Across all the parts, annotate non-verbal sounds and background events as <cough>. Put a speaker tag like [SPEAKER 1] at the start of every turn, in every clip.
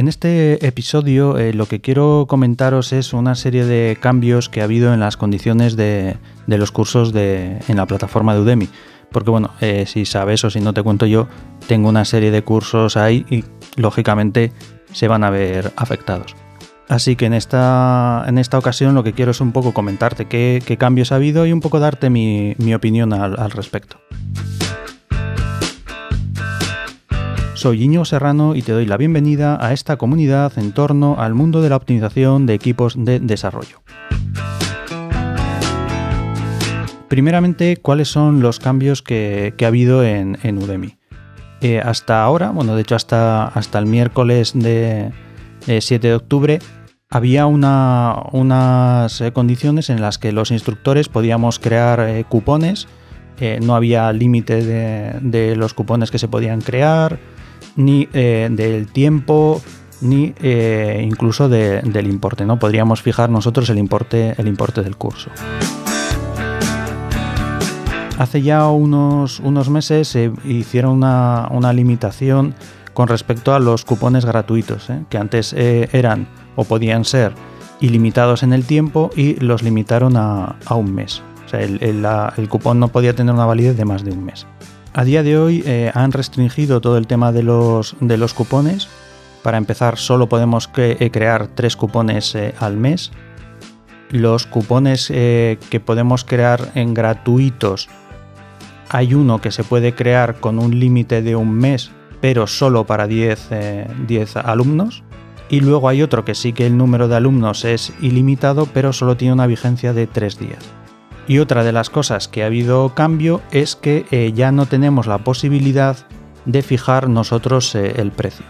[SPEAKER 1] En este episodio eh, lo que quiero comentaros es una serie de cambios que ha habido en las condiciones de, los cursos de, en la plataforma de Udemy. Porque bueno, eh, si sabes o si no te cuento yo, tengo una serie de cursos ahí y lógicamente se van a ver afectados. Así que en esta, en esta ocasión lo que quiero es un poco comentarte qué, cambios ha habido y un poco darte mi, opinión al respecto. Soy Iño Serrano y te doy la bienvenida a esta comunidad en torno al mundo de la optimización de equipos de desarrollo. Primeramente, ¿cuáles son los cambios que, ha habido en, Udemy? Eh, hasta ahora, bueno, de hecho hasta, el miércoles de 7 de octubre, había unas eh, condiciones en las que los instructores podíamos crear eh, cupones, no había límite de, los cupones que se podían crear, ni eh, del tiempo, ni eh, incluso del importe. ¿no? Podríamos fijar nosotros el importe, el importe del curso. Hace ya unos, unos meses se hicieron una, limitación con respecto a los cupones gratuitos, ¿eh? que antes eran o podían ser ilimitados en el tiempo y los limitaron a, un mes. O sea, el cupón no podía tener una validez de más de un mes. A día de hoy eh, han restringido todo el tema de los, cupones. Para empezar, solo podemos eh, crear tres cupones eh, al mes. Los cupones que podemos crear en gratuitos, hay uno que se puede crear con un límite de un mes, pero solo para 10, 10 alumnos. Y luego hay otro que sí que el número de alumnos es ilimitado, pero solo tiene una vigencia de tres días. Y otra de las cosas que ha habido cambio es que eh, ya no tenemos la posibilidad de fijar nosotros eh, el precio.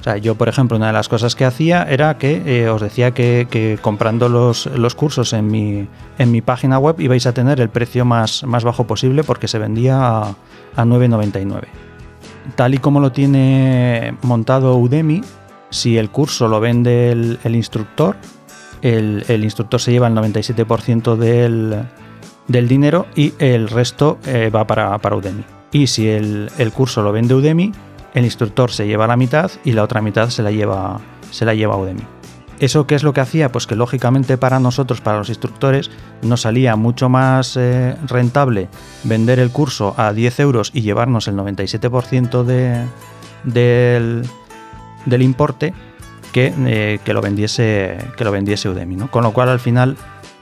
[SPEAKER 1] O sea, yo, por ejemplo, una de las cosas que hacía era que eh, os decía que, comprando los, cursos en mi, en mi, página web ibais a tener el precio más, más bajo posible porque se vendía a, 9,99. Tal y como lo tiene montado Udemy, si el curso lo vende el instructor, el, instructor se lleva el 97% del, dinero y el resto eh, va para, para, Udemy. Y si el, curso lo vende Udemy, el instructor se lleva la mitad y la otra mitad se la lleva, se la lleva Udemy. ¿Eso qué es lo que hacía? Pues que lógicamente para nosotros, para los instructores, nos salía mucho más eh, rentable vender el curso a 10 euros y llevarnos el 97% de, del, del importe eh, que, lo, vendiese, que lo vendiese Udemy. ¿no? Con lo cual al final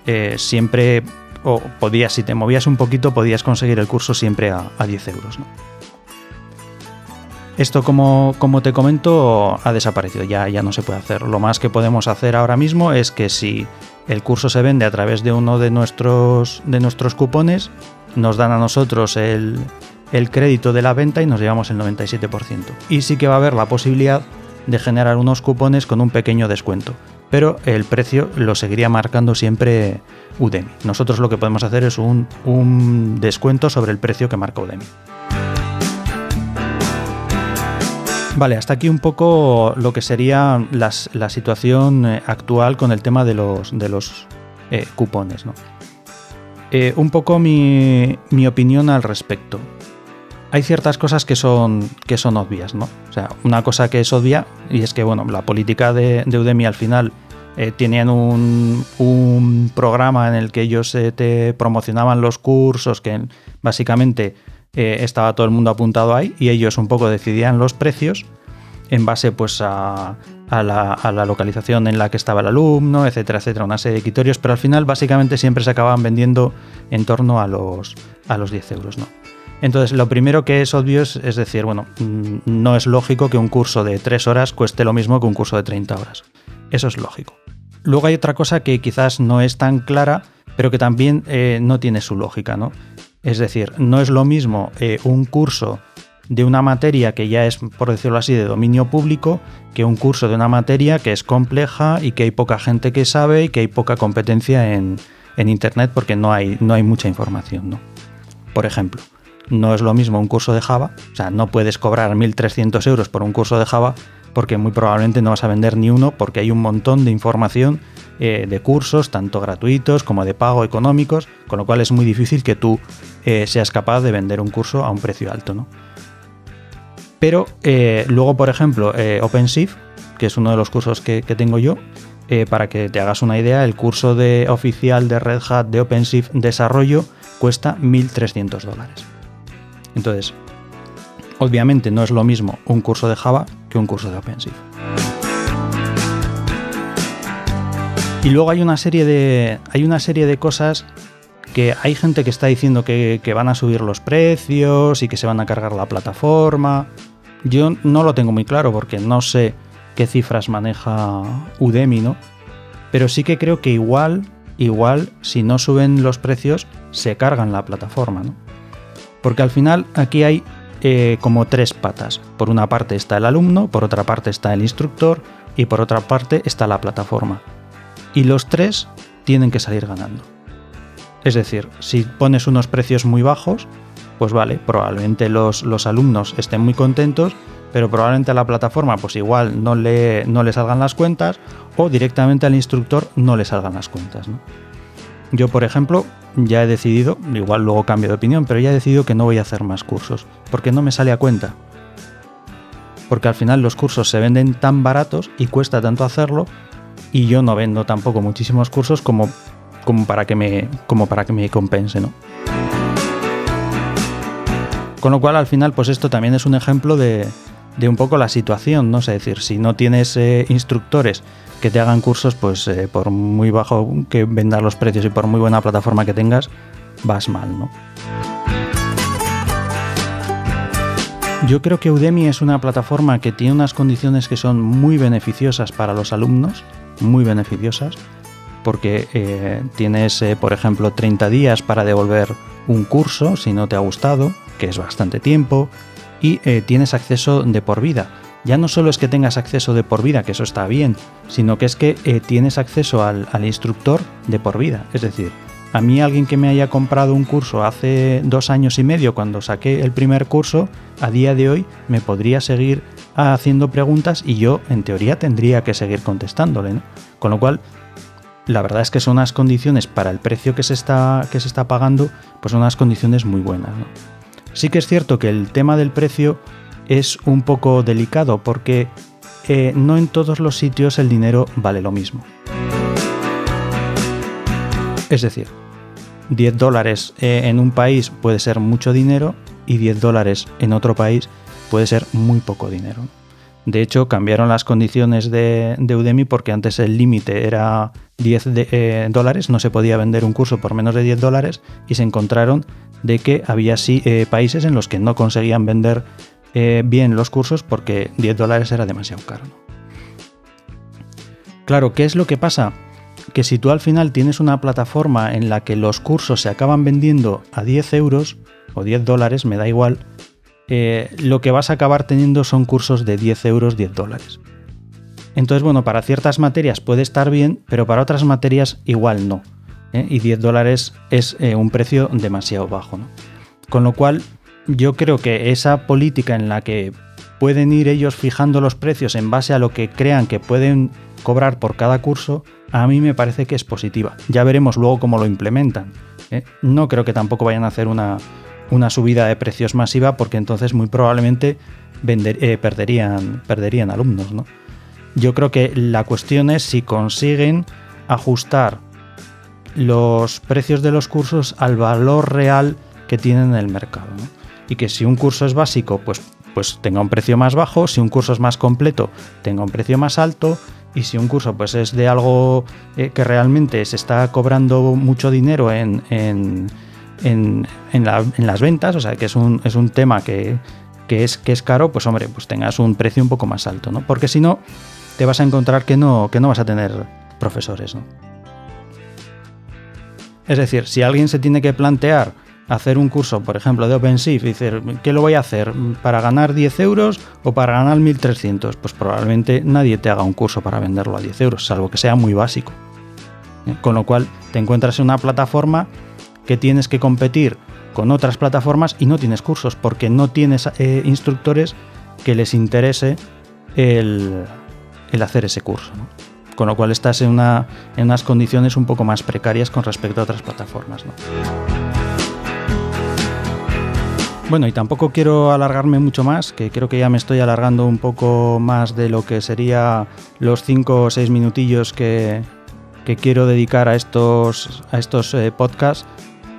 [SPEAKER 1] eh, siempre, o podías, si te movías un poquito, podías conseguir el curso siempre a, 10 euros. Esto, como, como, te comento, ha desaparecido, ya, ya no se puede hacer. Lo más que podemos hacer ahora mismo es que si el curso se vende a través de uno de nuestros, de nuestros cupones, nos dan a nosotros el, el crédito de la venta y nos llevamos el 97%. Y sí que va a haber la posibilidad de generar unos cupones con un pequeño descuento, pero el precio lo seguiría marcando siempre Udemy. Nosotros lo que podemos hacer es un, descuento sobre el precio que marca Udemy. Vale, hasta aquí un poco lo que sería la situación eh, actual con el tema de los, de los eh, cupones. Eh, un poco mi, mi opinión al respecto hay ciertas cosas que son, que son obvias, ¿no? O sea, una cosa que es obvia y es que, bueno, la política de, Udemy al final eh, tenían un, programa en el que ellos eh, te promocionaban los cursos, que básicamente eh, estaba todo el mundo apuntado ahí y ellos un poco decidían los precios en base pues a, la, a, la, localización en la que estaba el alumno, etcétera, etcétera, una serie de criterios, pero al final básicamente siempre se acababan vendiendo en torno a los, a los 10 euros, ¿no? Entonces, lo primero que es obvio es, decir, bueno, mm, no es lógico que un curso de 3 horas cueste lo mismo que un curso de 30 horas. Eso es lógico. Luego hay otra cosa que quizás no es tan clara, pero que también eh, no tiene su lógica, ¿no? Es decir, no es lo mismo eh, un curso de una materia que ya es, por decirlo así, de dominio público, que un curso de una materia que es compleja y que hay poca gente que sabe y que hay poca competencia en, Internet porque no hay, no hay mucha información, ¿no? Por ejemplo, no es lo mismo un curso de Java, o sea, no puedes cobrar 1.300 euros por un curso de Java porque muy probablemente no vas a vender ni uno porque hay un montón de información eh, de cursos, tanto gratuitos como de pago económicos, con lo cual es muy difícil que tú eh, seas capaz de vender un curso a un precio alto. ¿no? Pero eh, luego, por ejemplo, OpenShift, que es uno de los cursos que, tengo yo, para que te hagas una idea, el curso de, oficial de Red Hat de OpenShift Desarrollo cuesta 1.300 dólares. Entonces, obviamente no es lo mismo un curso de Java que un curso de OpenShift. Y luego hay una serie de, hay una serie de cosas que hay gente que está diciendo que, van a subir los precios y que se van a cargar la plataforma. Yo no lo tengo muy claro porque no sé qué cifras maneja Udemy, ¿no? Pero sí que creo que igual, igual, si no suben los precios, se cargan la plataforma, ¿no? Porque al final aquí hay eh, como tres patas. Por una parte está el alumno, por otra parte está el instructor y por otra parte está la plataforma. Y los tres tienen que salir ganando. Es decir, si pones unos precios muy bajos, pues vale, probablemente los, los alumnos estén muy contentos, pero probablemente a la plataforma pues igual no le, no le salgan las cuentas o directamente al instructor no le salgan las cuentas. Yo, por ejemplo, ya he decidido, igual luego cambio de opinión, pero ya he decidido que no voy a hacer más cursos, porque no me sale a cuenta. Porque al final los cursos se venden tan baratos y cuesta tanto hacerlo, y yo no vendo tampoco muchísimos cursos como como para que me, como para que me compense, ¿no? Con lo cual, al final, pues esto también es un ejemplo de, un poco la situación, ¿no? Es decir, si no tienes eh, instructores que te hagan cursos, pues eh, por muy bajo que vendas los precios y por muy buena plataforma que tengas, vas mal, ¿no? Yo creo que Udemy es una plataforma que tiene unas condiciones que son muy beneficiosas para los alumnos, muy beneficiosas, porque eh, tienes, por ejemplo, 30 días para devolver un curso si no te ha gustado, que es bastante tiempo, y eh, tienes acceso de por vida. Ya no solo es que tengas acceso de por vida, que eso está bien, sino que es que tienes acceso al, al, instructor de por vida. Es decir, a mí alguien que me haya comprado un curso hace dos años y medio cuando saqué el primer curso, a día de hoy me podría seguir haciendo preguntas y yo en teoría tendría que seguir contestándole. Con lo cual la verdad es que son unas condiciones para el precio que se está, que se está pagando, pues son unas condiciones muy buenas. Sí que es cierto que el tema del precio es un poco delicado porque eh, no en todos los sitios el dinero vale lo mismo. Es decir, 10 dólares eh, en un país puede ser mucho dinero y 10 dólares en otro país puede ser muy poco dinero. De hecho, cambiaron las condiciones de, Udemy porque antes el límite era 10 eh, dólares, no se podía vender un curso por menos de 10 dólares y se encontraron de que había sí, eh, países en los que no conseguían vender eh, bien los cursos porque 10 dólares era demasiado caro. Claro, ¿qué es lo que pasa? Que si tú al final tienes una plataforma en la que los cursos se acaban vendiendo a 10 euros o 10 dólares, me da igual, eh, lo que vas a acabar teniendo son cursos de 10 euros, 10 dólares. Entonces, bueno, para ciertas materias puede estar bien, pero para otras materias igual no. ¿eh? Y 10 dólares es eh, un precio demasiado bajo. Con lo cual, yo creo que esa política en la que pueden ir ellos fijando los precios en base a lo que crean que pueden cobrar por cada curso, a mí me parece que es positiva. Ya veremos luego cómo lo implementan. No creo que tampoco vayan a hacer una, una subida de precios masiva porque entonces muy probablemente eh, perderían, perderían alumnos. ¿no? Yo creo que la cuestión es si consiguen ajustar los precios de los cursos al valor real que tienen en el mercado. Y que si un curso es básico, pues, pues tenga un precio más bajo, si un curso es más completo, tenga un precio más alto, y si un curso pues es de algo eh, que realmente se está cobrando mucho dinero en en, las ventas, o sea, que es un, es un tema que, es, que es caro, pues hombre, pues tengas un precio un poco más alto, ¿no? Porque si no, te vas a encontrar que no, que no vas a tener profesores, ¿no? Es decir, si alguien se tiene que plantear hacer un curso, por ejemplo, de OpenShift y decir, ¿qué lo voy a hacer? ¿Para ganar 10 euros o para ganar 1300? Pues probablemente nadie te haga un curso para venderlo a 10 euros, salvo que sea muy básico. ¿Eh? Con lo cual te encuentras en una plataforma que tienes que competir con otras plataformas y no tienes cursos porque no tienes eh, instructores que les interese el, hacer ese curso. Con lo cual estás en, una, en, unas condiciones un poco más precarias con respecto a otras plataformas. Bueno, y tampoco quiero alargarme mucho más, que creo que ya me estoy alargando un poco más de lo que sería los 5 o 6 minutillos que, quiero dedicar a estos, a estos eh, podcasts.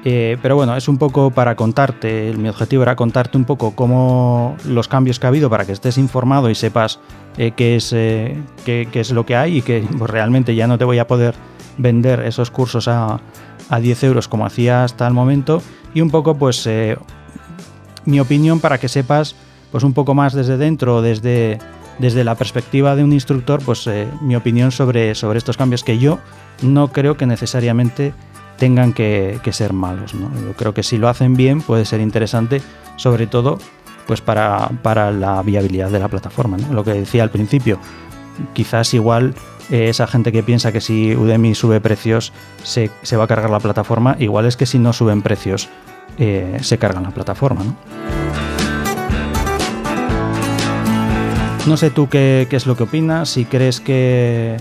[SPEAKER 1] Eh, pero bueno, es un poco para contarte, mi objetivo era contarte un poco cómo los cambios que ha habido para que estés informado y sepas eh, qué, es, qué, es lo que hay y que <laughs> pues, realmente ya no te voy a poder vender esos cursos a, a 10 euros como hacía hasta el momento. Y un poco pues mi opinión para que sepas pues un poco más desde dentro, desde, desde la perspectiva de un instructor, pues eh, mi opinión sobre, sobre estos cambios que yo no creo que necesariamente tengan que, ser malos. Yo creo que si lo hacen bien puede ser interesante, sobre todo pues para, para la viabilidad de la plataforma. Lo que decía al principio, quizás igual eh, esa gente que piensa que si Udemy sube precios se, se, va a cargar la plataforma, igual es que si no suben precios eh, se cargan la plataforma. ¿no? sé tú qué, es lo que opinas, si crees que,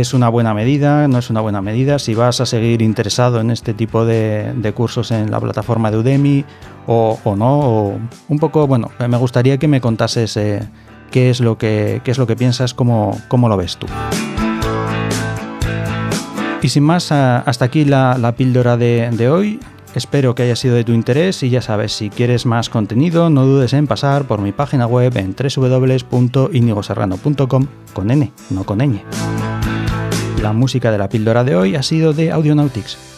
[SPEAKER 1] es una buena medida, no es una buena medida, si vas a seguir interesado en este tipo de, cursos en la plataforma de Udemy o, no. un poco, bueno, me gustaría que me contases eh, qué, es lo que, es lo que piensas, cómo, cómo lo ves tú. Y sin más, hasta aquí la, píldora de hoy. Espero que haya sido de tu interés y ya sabes, si quieres más contenido, no dudes en pasar por mi página web en www.inigoserrano.com con N, no con ñ. La música de la píldora de hoy ha sido de Audionautics.